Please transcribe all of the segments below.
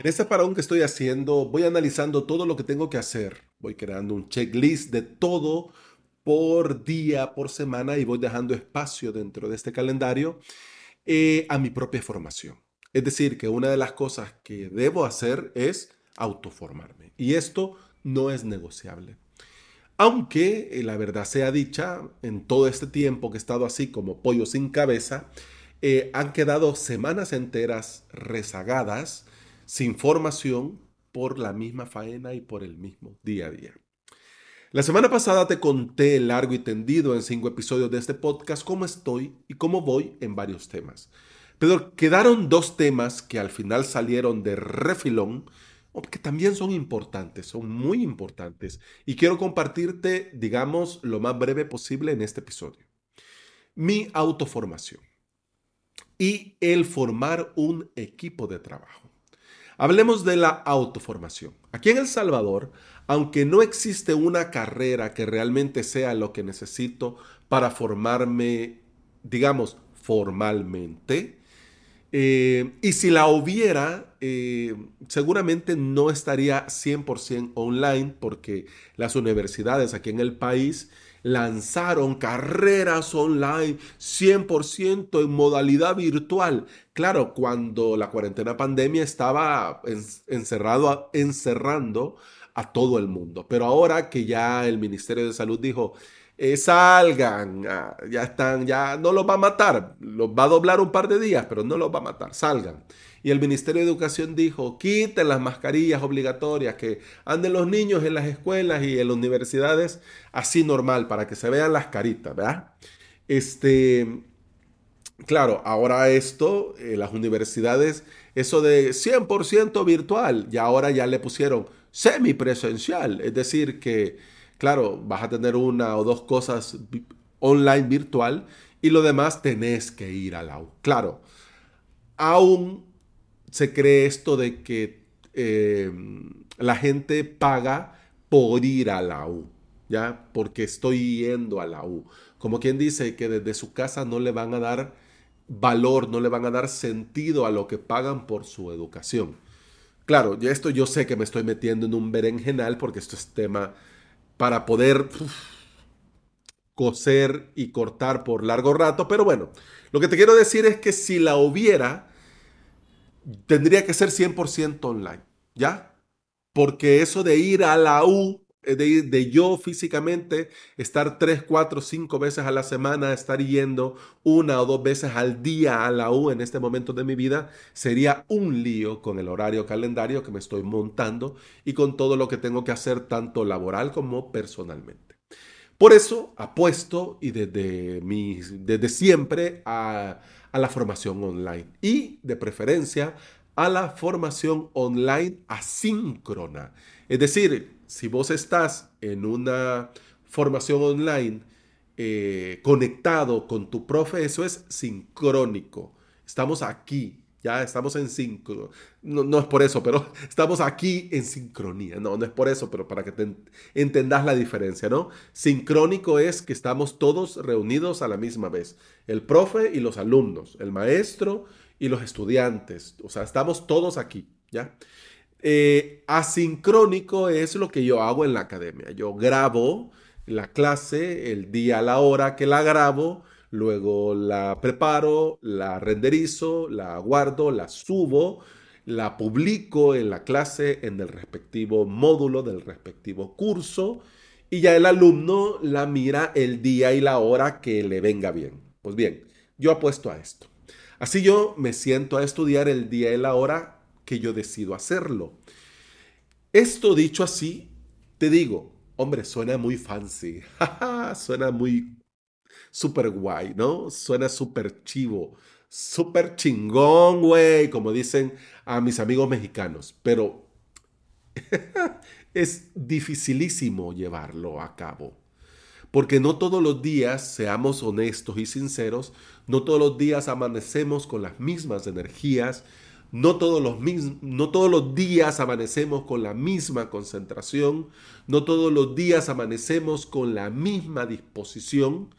En este parón que estoy haciendo, voy analizando todo lo que tengo que hacer. Voy creando un checklist de todo por día, por semana y voy dejando espacio dentro de este calendario eh, a mi propia formación. Es decir, que una de las cosas que debo hacer es autoformarme. Y esto no es negociable. Aunque eh, la verdad sea dicha, en todo este tiempo que he estado así como pollo sin cabeza, eh, han quedado semanas enteras rezagadas sin formación por la misma faena y por el mismo día a día. La semana pasada te conté largo y tendido en cinco episodios de este podcast cómo estoy y cómo voy en varios temas. Pero quedaron dos temas que al final salieron de refilón, que también son importantes, son muy importantes, y quiero compartirte, digamos, lo más breve posible en este episodio. Mi autoformación y el formar un equipo de trabajo. Hablemos de la autoformación. Aquí en El Salvador, aunque no existe una carrera que realmente sea lo que necesito para formarme, digamos, formalmente, eh, y si la hubiera, eh, seguramente no estaría 100% online porque las universidades aquí en el país lanzaron carreras online 100% en modalidad virtual. Claro, cuando la cuarentena pandemia estaba encerrado, encerrando a todo el mundo. Pero ahora que ya el Ministerio de Salud dijo, eh, salgan, ah, ya están, ya no los va a matar, los va a doblar un par de días, pero no los va a matar, salgan. Y el Ministerio de Educación dijo, quiten las mascarillas obligatorias, que anden los niños en las escuelas y en las universidades así normal, para que se vean las caritas, ¿verdad? Este, claro, ahora esto, eh, las universidades, eso de 100% virtual, ya ahora ya le pusieron semipresencial, es decir, que, claro, vas a tener una o dos cosas online virtual y lo demás tenés que ir al la Claro, aún se cree esto de que eh, la gente paga por ir a la U, ¿ya? Porque estoy yendo a la U. Como quien dice que desde su casa no le van a dar valor, no le van a dar sentido a lo que pagan por su educación. Claro, ya esto yo sé que me estoy metiendo en un berenjenal porque esto es tema para poder coser y cortar por largo rato, pero bueno, lo que te quiero decir es que si la hubiera, tendría que ser 100% online, ¿ya? Porque eso de ir a la U, eh, de, de yo físicamente estar 3, 4, 5 veces a la semana, estar yendo una o dos veces al día a la U en este momento de mi vida, sería un lío con el horario calendario que me estoy montando y con todo lo que tengo que hacer tanto laboral como personalmente. Por eso apuesto y desde, mi, desde siempre a a la formación online y de preferencia a la formación online asíncrona. Es decir, si vos estás en una formación online eh, conectado con tu profe, eso es sincrónico. Estamos aquí, ya estamos en sincronía. No, es por eso, pero estamos aquí en sincronía. No, no es por eso, pero para que te entendas la diferencia, ¿no? Sincrónico es que estamos todos reunidos a la misma vez. El profe y los alumnos, el maestro y los estudiantes. O sea, estamos todos aquí, ¿ya? Eh, asincrónico es lo que yo hago en la academia. Yo grabo la clase el día la hora que la grabo luego la preparo, la renderizo, la guardo, la subo, la publico en la clase, en el respectivo módulo del respectivo curso, y ya el alumno la mira el día y la hora que le venga bien. Pues bien, yo apuesto a esto. Así yo me siento a estudiar el día y la hora que yo decido hacerlo. Esto dicho así, te digo, hombre, suena muy fancy, suena muy súper guay, ¿no? Suena súper chivo, súper chingón, güey, como dicen a mis amigos mexicanos, pero es dificilísimo llevarlo a cabo. Porque no todos los días, seamos honestos y sinceros, no todos los días amanecemos con las mismas energías, no todos, los no todos los días amanecemos con la misma concentración, no todos los días amanecemos con la misma disposición,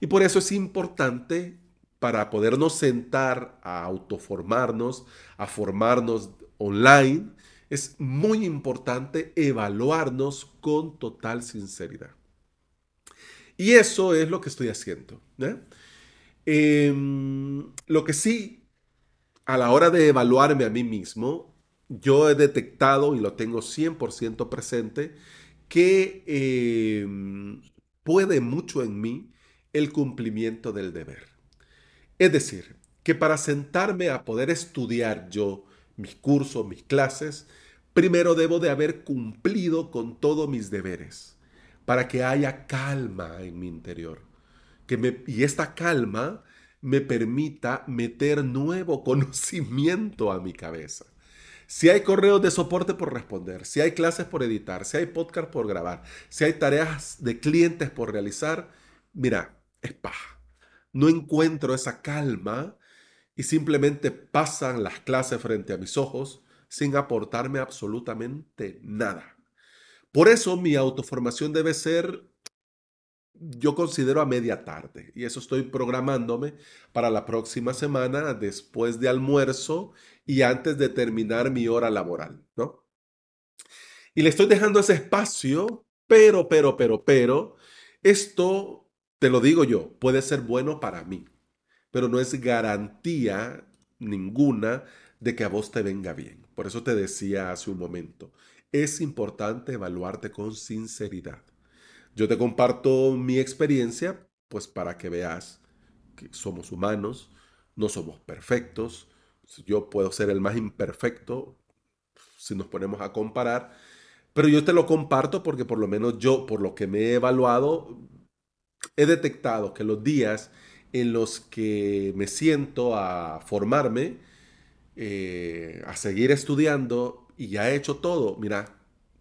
y por eso es importante para podernos sentar a autoformarnos, a formarnos online, es muy importante evaluarnos con total sinceridad. Y eso es lo que estoy haciendo. Em, lo que sí, a la hora de evaluarme a mí mismo, yo he detectado y lo tengo 100% presente, que em, puede mucho en mí el cumplimiento del deber. Es decir, que para sentarme a poder estudiar yo mis cursos, mis clases, primero debo de haber cumplido con todos mis deberes, para que haya calma en mi interior. Que me, y esta calma me permita meter nuevo conocimiento a mi cabeza. Si hay correos de soporte por responder, si hay clases por editar, si hay podcast por grabar, si hay tareas de clientes por realizar, mira, es. No encuentro esa calma y simplemente pasan las clases frente a mis ojos sin aportarme absolutamente nada. Por eso mi autoformación debe ser, yo considero a media tarde, y eso estoy programándome para la próxima semana, después de almuerzo y antes de terminar mi hora laboral, ¿no? Y le estoy dejando ese espacio, pero, pero, pero, pero, esto, te lo digo yo, puede ser bueno para mí, pero no es garantía ninguna de que a vos te venga bien. Por eso te decía hace un momento, es importante evaluarte con sinceridad. Yo te comparto mi experiencia, pues para que veas que somos humanos, no somos perfectos, yo puedo ser el más imperfecto si nos ponemos a comparar, pero yo te lo comparto porque por lo menos yo, por lo que me he evaluado, he detectado que los días en los que me siento a formarme, eh, a seguir estudiando y ya he hecho todo, mira,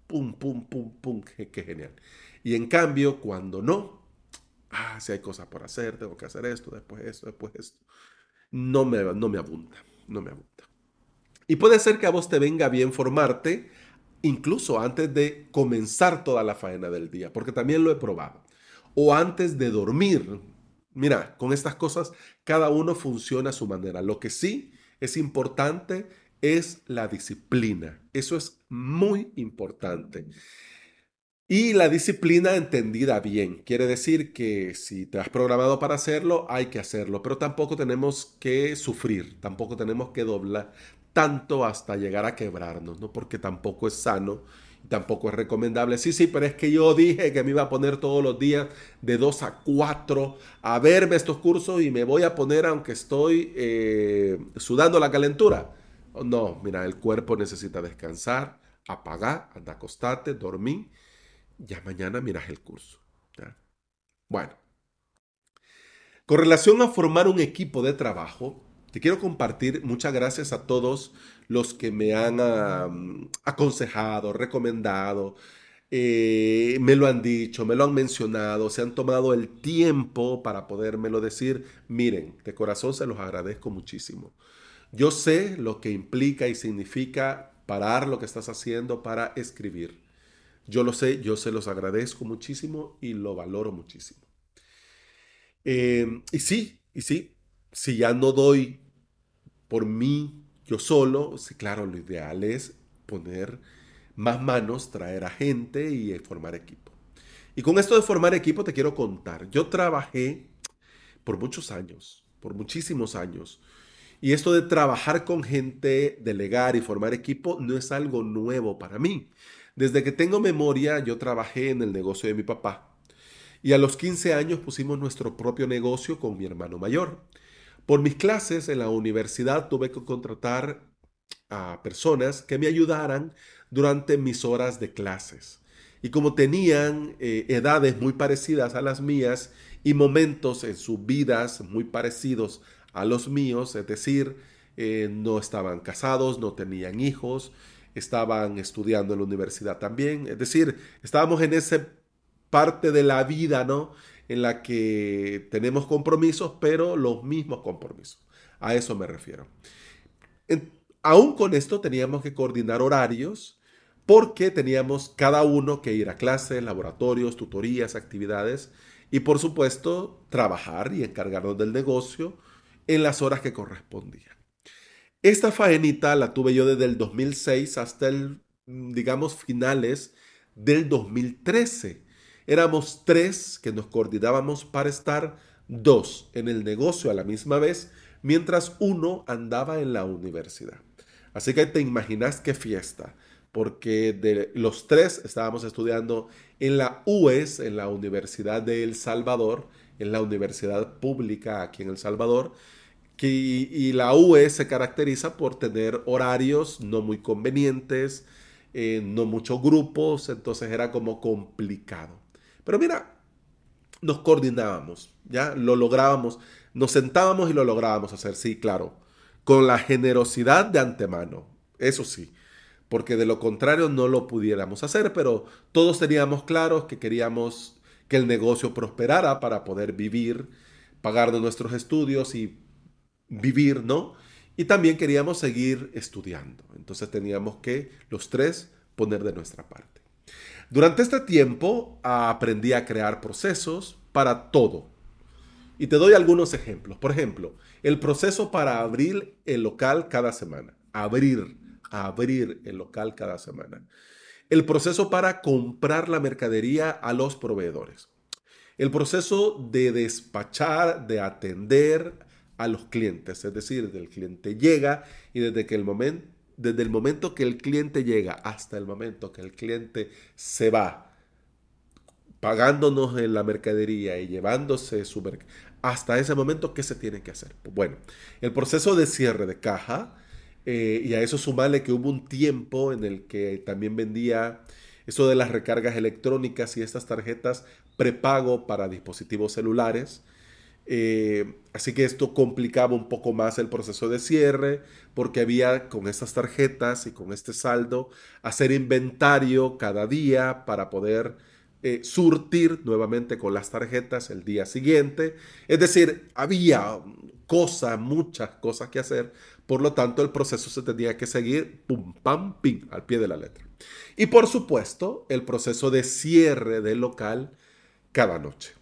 pum, pum, pum, pum, qué, genial. Y en cambio, cuando no, ah, si hay cosas por hacer, tengo que hacer esto, después esto, después esto, no me, no me abunda no me abunda. Y puede ser que a vos te venga bien formarte incluso antes de comenzar toda la faena del día, porque también lo he probado. O antes de dormir. Mira, con estas cosas cada uno funciona a su manera. Lo que sí es importante es la disciplina. Eso es muy importante. Y la disciplina entendida bien. Quiere decir que si te has programado para hacerlo, hay que hacerlo. Pero tampoco tenemos que sufrir, tampoco tenemos que doblar tanto hasta llegar a quebrarnos, ¿no? Porque tampoco es sano, tampoco es recomendable. Sí, sí, pero es que yo dije que me iba a poner todos los días de 2 a 4 a verme estos cursos y me voy a poner aunque estoy eh, sudando la calentura. No, mira, el cuerpo necesita descansar, apagar, anda acostarte, dormir ya mañana miras el curso. Bueno, con relación a formar un equipo de trabajo, te quiero compartir muchas gracias a todos los que me han aconsejado, recomendado, eh, me lo han dicho, me lo han mencionado, se han tomado el tiempo para podérmelo decir. Miren, de corazón se los agradezco muchísimo. Yo sé lo que implica y significa parar lo que estás haciendo para escribir. Yo lo sé, yo se los agradezco muchísimo y lo valoro muchísimo. Em, y sí, y sí, si ya no doy por mí yo solo, sí, claro, lo ideal es poner más manos, traer a gente y formar equipo. Y con esto de formar equipo te quiero contar. Yo trabajé por muchos años, por muchísimos años. Y esto de trabajar con gente, delegar y formar equipo no es algo nuevo para mí. Desde que tengo memoria, yo trabajé en el negocio de mi papá. Y a los 15 años pusimos nuestro propio negocio con mi hermano mayor. Por mis clases en la universidad tuve que contratar a personas que me ayudaran durante mis horas de clases. Y como tenían eh, edades muy parecidas a las mías y momentos en sus vidas muy parecidos a los míos, es decir, eh, no estaban casados, no tenían hijos, estaban estudiando en la universidad también. Es decir, estábamos en esa parte de la vida, ¿no? En la que tenemos compromisos, pero los mismos compromisos. A eso me refiero. aún con esto teníamos que coordinar horarios porque teníamos cada uno que ir a clases, laboratorios, tutorías, actividades y por supuesto trabajar y encargarnos del negocio en las horas que correspondían. Esta faenita la tuve yo desde el 2006 hasta el, digamos, finales del 2013. Éramos tres que nos coordinábamos para estar dos en el negocio a la misma vez, mientras uno andaba en la universidad. Así que te imaginas qué fiesta, porque de los tres estábamos estudiando en la UES, en la Universidad de El Salvador, en la universidad pública aquí en El Salvador, que, y la UES se caracteriza por tener horarios no muy convenientes, eh, no muchos grupos, entonces era como complicado. Pero mira, nos coordinábamos, ya lo lográbamos, nos sentábamos y lo lográbamos hacer, sí, claro, con la generosidad de antemano, eso sí, porque de lo contrario no lo pudiéramos hacer, pero todos teníamos claros que queríamos que el negocio prosperara para poder vivir, pagar nuestros estudios y vivir, ¿no? Y también queríamos seguir estudiando. Entonces teníamos que los tres poner de nuestra parte. Durante este tiempo aprendí a crear procesos para todo. Y te doy algunos ejemplos. Por ejemplo, el proceso para abrir el local cada semana. Abrir, abrir el local cada semana. El proceso para comprar la mercadería a los proveedores. El proceso de despachar, de atender a los clientes. Es decir, el cliente llega y desde que el momento desde el momento que el cliente llega hasta el momento que el cliente se va, pagándonos en la mercadería y llevándose su hasta ese momento, ¿qué se tiene que hacer? Bueno, el proceso de cierre de caja, eh, y a eso sumarle que hubo un tiempo en el que también vendía eso de las recargas electrónicas y estas tarjetas prepago para dispositivos celulares. Eh, así que esto complicaba un poco más el proceso de cierre porque había con estas tarjetas y con este saldo hacer inventario cada día para poder eh, surtir nuevamente con las tarjetas el día siguiente. Es decir, había cosas, muchas cosas que hacer. Por lo tanto, el proceso se tenía que seguir pum, pam, pim, al pie de la letra. Y por supuesto, el proceso de cierre del local cada noche.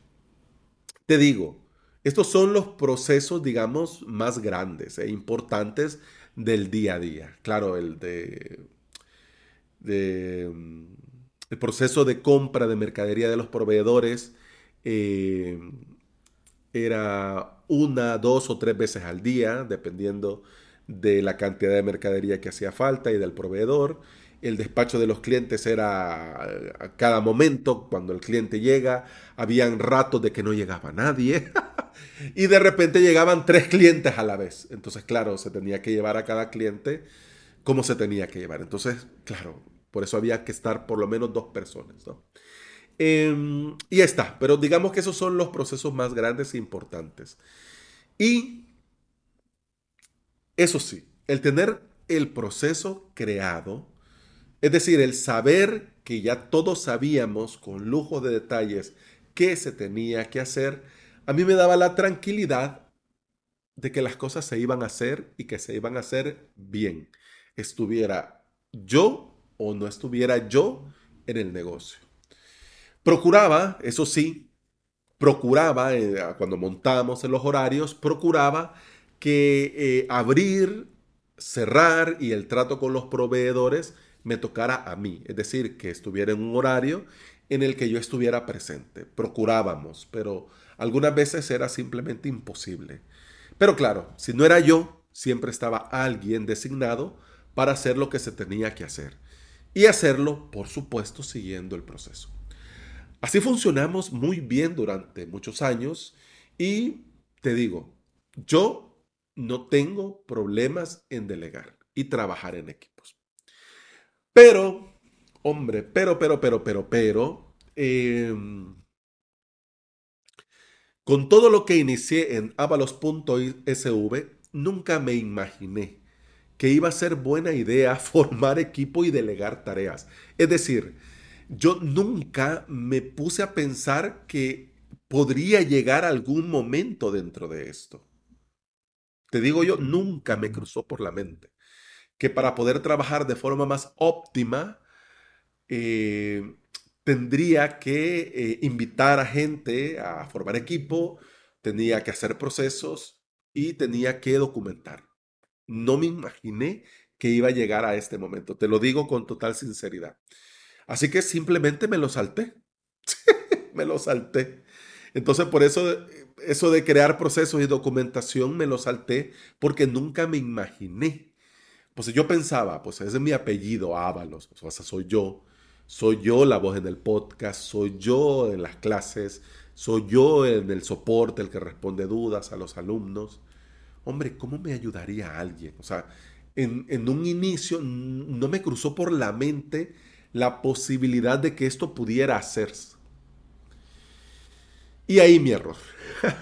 Te digo, estos son los procesos, digamos, más grandes e importantes del día a día. Claro, el de, el proceso de compra de mercadería de los proveedores eh, era una, dos o tres veces al día, dependiendo de la cantidad de mercadería que hacía falta y del proveedor el despacho de los clientes era a cada momento, cuando el cliente llega, habían ratos de que no llegaba nadie y de repente llegaban tres clientes a la vez. Entonces, claro, se tenía que llevar a cada cliente como se tenía que llevar. Entonces, claro, por eso había que estar por lo menos dos personas. ¿no? Em, y está, pero digamos que esos son los procesos más grandes e importantes. Y eso sí, el tener el proceso creado, es decir, el saber que ya todos sabíamos con lujo de detalles qué se tenía que hacer, a mí me daba la tranquilidad de que las cosas se iban a hacer y que se iban a hacer bien. Estuviera yo o no estuviera yo en el negocio. Procuraba, eso sí, procuraba, eh, cuando montábamos en los horarios, procuraba que eh, abrir, cerrar y el trato con los proveedores me tocara a mí, es decir, que estuviera en un horario en el que yo estuviera presente. Procurábamos, pero algunas veces era simplemente imposible. Pero claro, si no era yo, siempre estaba alguien designado para hacer lo que se tenía que hacer. Y hacerlo, por supuesto, siguiendo el proceso. Así funcionamos muy bien durante muchos años y te digo, yo no tengo problemas en delegar y trabajar en equipos. Pero, hombre, pero, pero, pero, pero, pero, em, con todo lo que inicié en avalos.sv, nunca me imaginé que iba a ser buena idea formar equipo y delegar tareas. Es decir, yo nunca me puse a pensar que podría llegar algún momento dentro de esto. Te digo yo, nunca me cruzó por la mente que para poder trabajar de forma más óptima, eh, tendría que eh, invitar a gente a formar equipo, tenía que hacer procesos y tenía que documentar. No me imaginé que iba a llegar a este momento. Te lo digo con total sinceridad. Así que simplemente me lo salté. me lo salté. Entonces, por eso, eso de crear procesos y documentación me lo salté porque nunca me imaginé. Pues yo pensaba, pues ese es mi apellido, Ábalos, o sea, soy yo. Soy yo la voz en el podcast, soy yo en las clases, soy yo en el soporte, el que responde dudas a los alumnos. Hombre, ¿cómo me ayudaría a alguien? O sea, en, en un inicio no me cruzó por la mente la posibilidad de que esto pudiera hacerse. Y ahí mi error.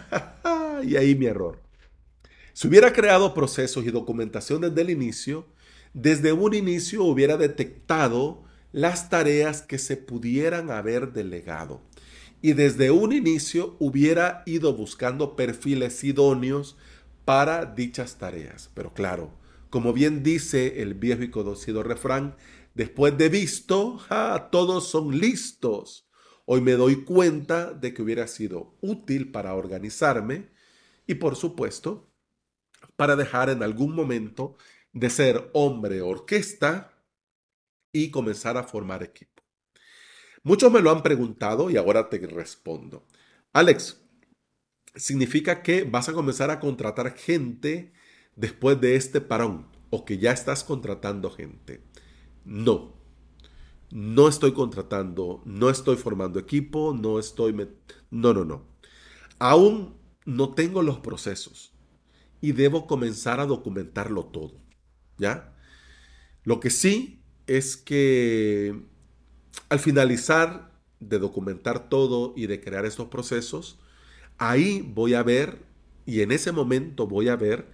y ahí mi error. Si hubiera creado procesos y documentación desde el inicio, desde un inicio hubiera detectado las tareas que se pudieran haber delegado. Y desde un inicio hubiera ido buscando perfiles idóneos para dichas tareas. Pero claro, como bien dice el viejo y conocido refrán, después de visto, todos son listos. Hoy me doy cuenta de que hubiera sido útil para organizarme y por supuesto para dejar en algún momento de ser hombre orquesta y comenzar a formar equipo. Muchos me lo han preguntado y ahora te respondo. Alex, ¿significa que vas a comenzar a contratar gente después de este parón o que ya estás contratando gente? No, no estoy contratando, no estoy formando equipo, no estoy... No, no, no. Aún no tengo los procesos y debo comenzar a documentarlo todo. ¿Ya? Lo que sí es que al finalizar de documentar todo y de crear estos procesos, ahí voy a ver y en ese momento voy a ver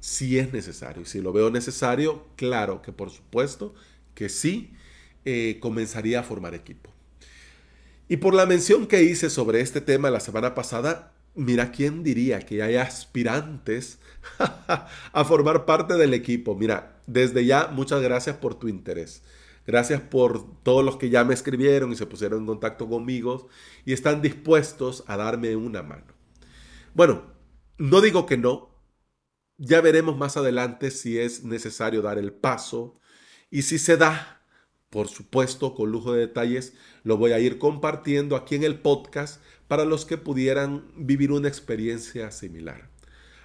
si es necesario. Y si lo veo necesario, claro que por supuesto que sí eh, comenzaría a formar equipo. Y por la mención que hice sobre este tema la semana pasada, mira quién diría que hay aspirantes a formar parte del equipo. Mira, desde ya muchas gracias por tu interés. Gracias por todos los que ya me escribieron y se pusieron en contacto conmigo y están dispuestos a darme una mano. Bueno, no digo que no. Ya veremos más adelante si es necesario dar el paso y si se da, por supuesto, con lujo de detalles, lo voy a ir compartiendo aquí en el podcast para los que pudieran vivir una experiencia similar.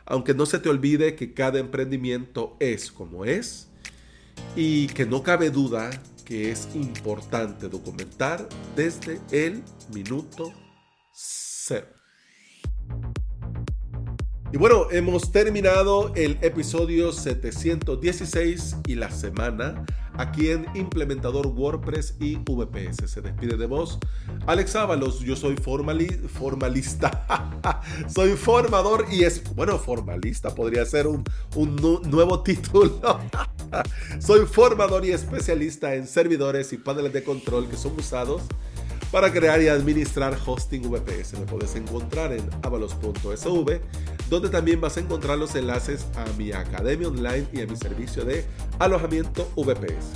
Aunque no se te olvide que cada emprendimiento es como es y que no cabe duda que es importante documentar desde el minuto cero. Y bueno, hemos terminado el episodio 716 y la semana aquí en Implementador WordPress y VPS. Se despide de vos Alex Ábalos. Yo soy formalista. soy formador y es, bueno, formalista podría ser un, un nuevo título. soy formador y especialista en servidores y paneles de control que son usados para crear y administrar hosting VPS. Me puedes encontrar en avalos.sv, donde también vas a encontrar los enlaces a mi academia online y a mi servicio de alojamiento VPS.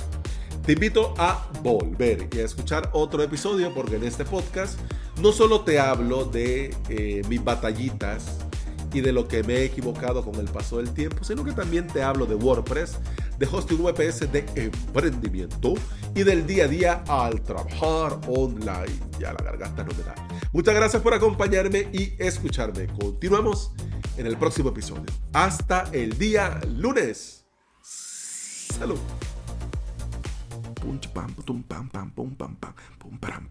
Te invito a volver y a escuchar otro episodio porque en este podcast no solo te hablo de eh, mis batallitas y de lo que me he equivocado con el paso del tiempo, sino que también te hablo de WordPress, de hosting VPS de emprendimiento y del día a día al trabajar online. Ya la garganta no me da. Muchas gracias por acompañarme y escucharme. Continuamos en el próximo episodio. Hasta el día lunes. Salud. pam, pam, pam, pam, pam, pam,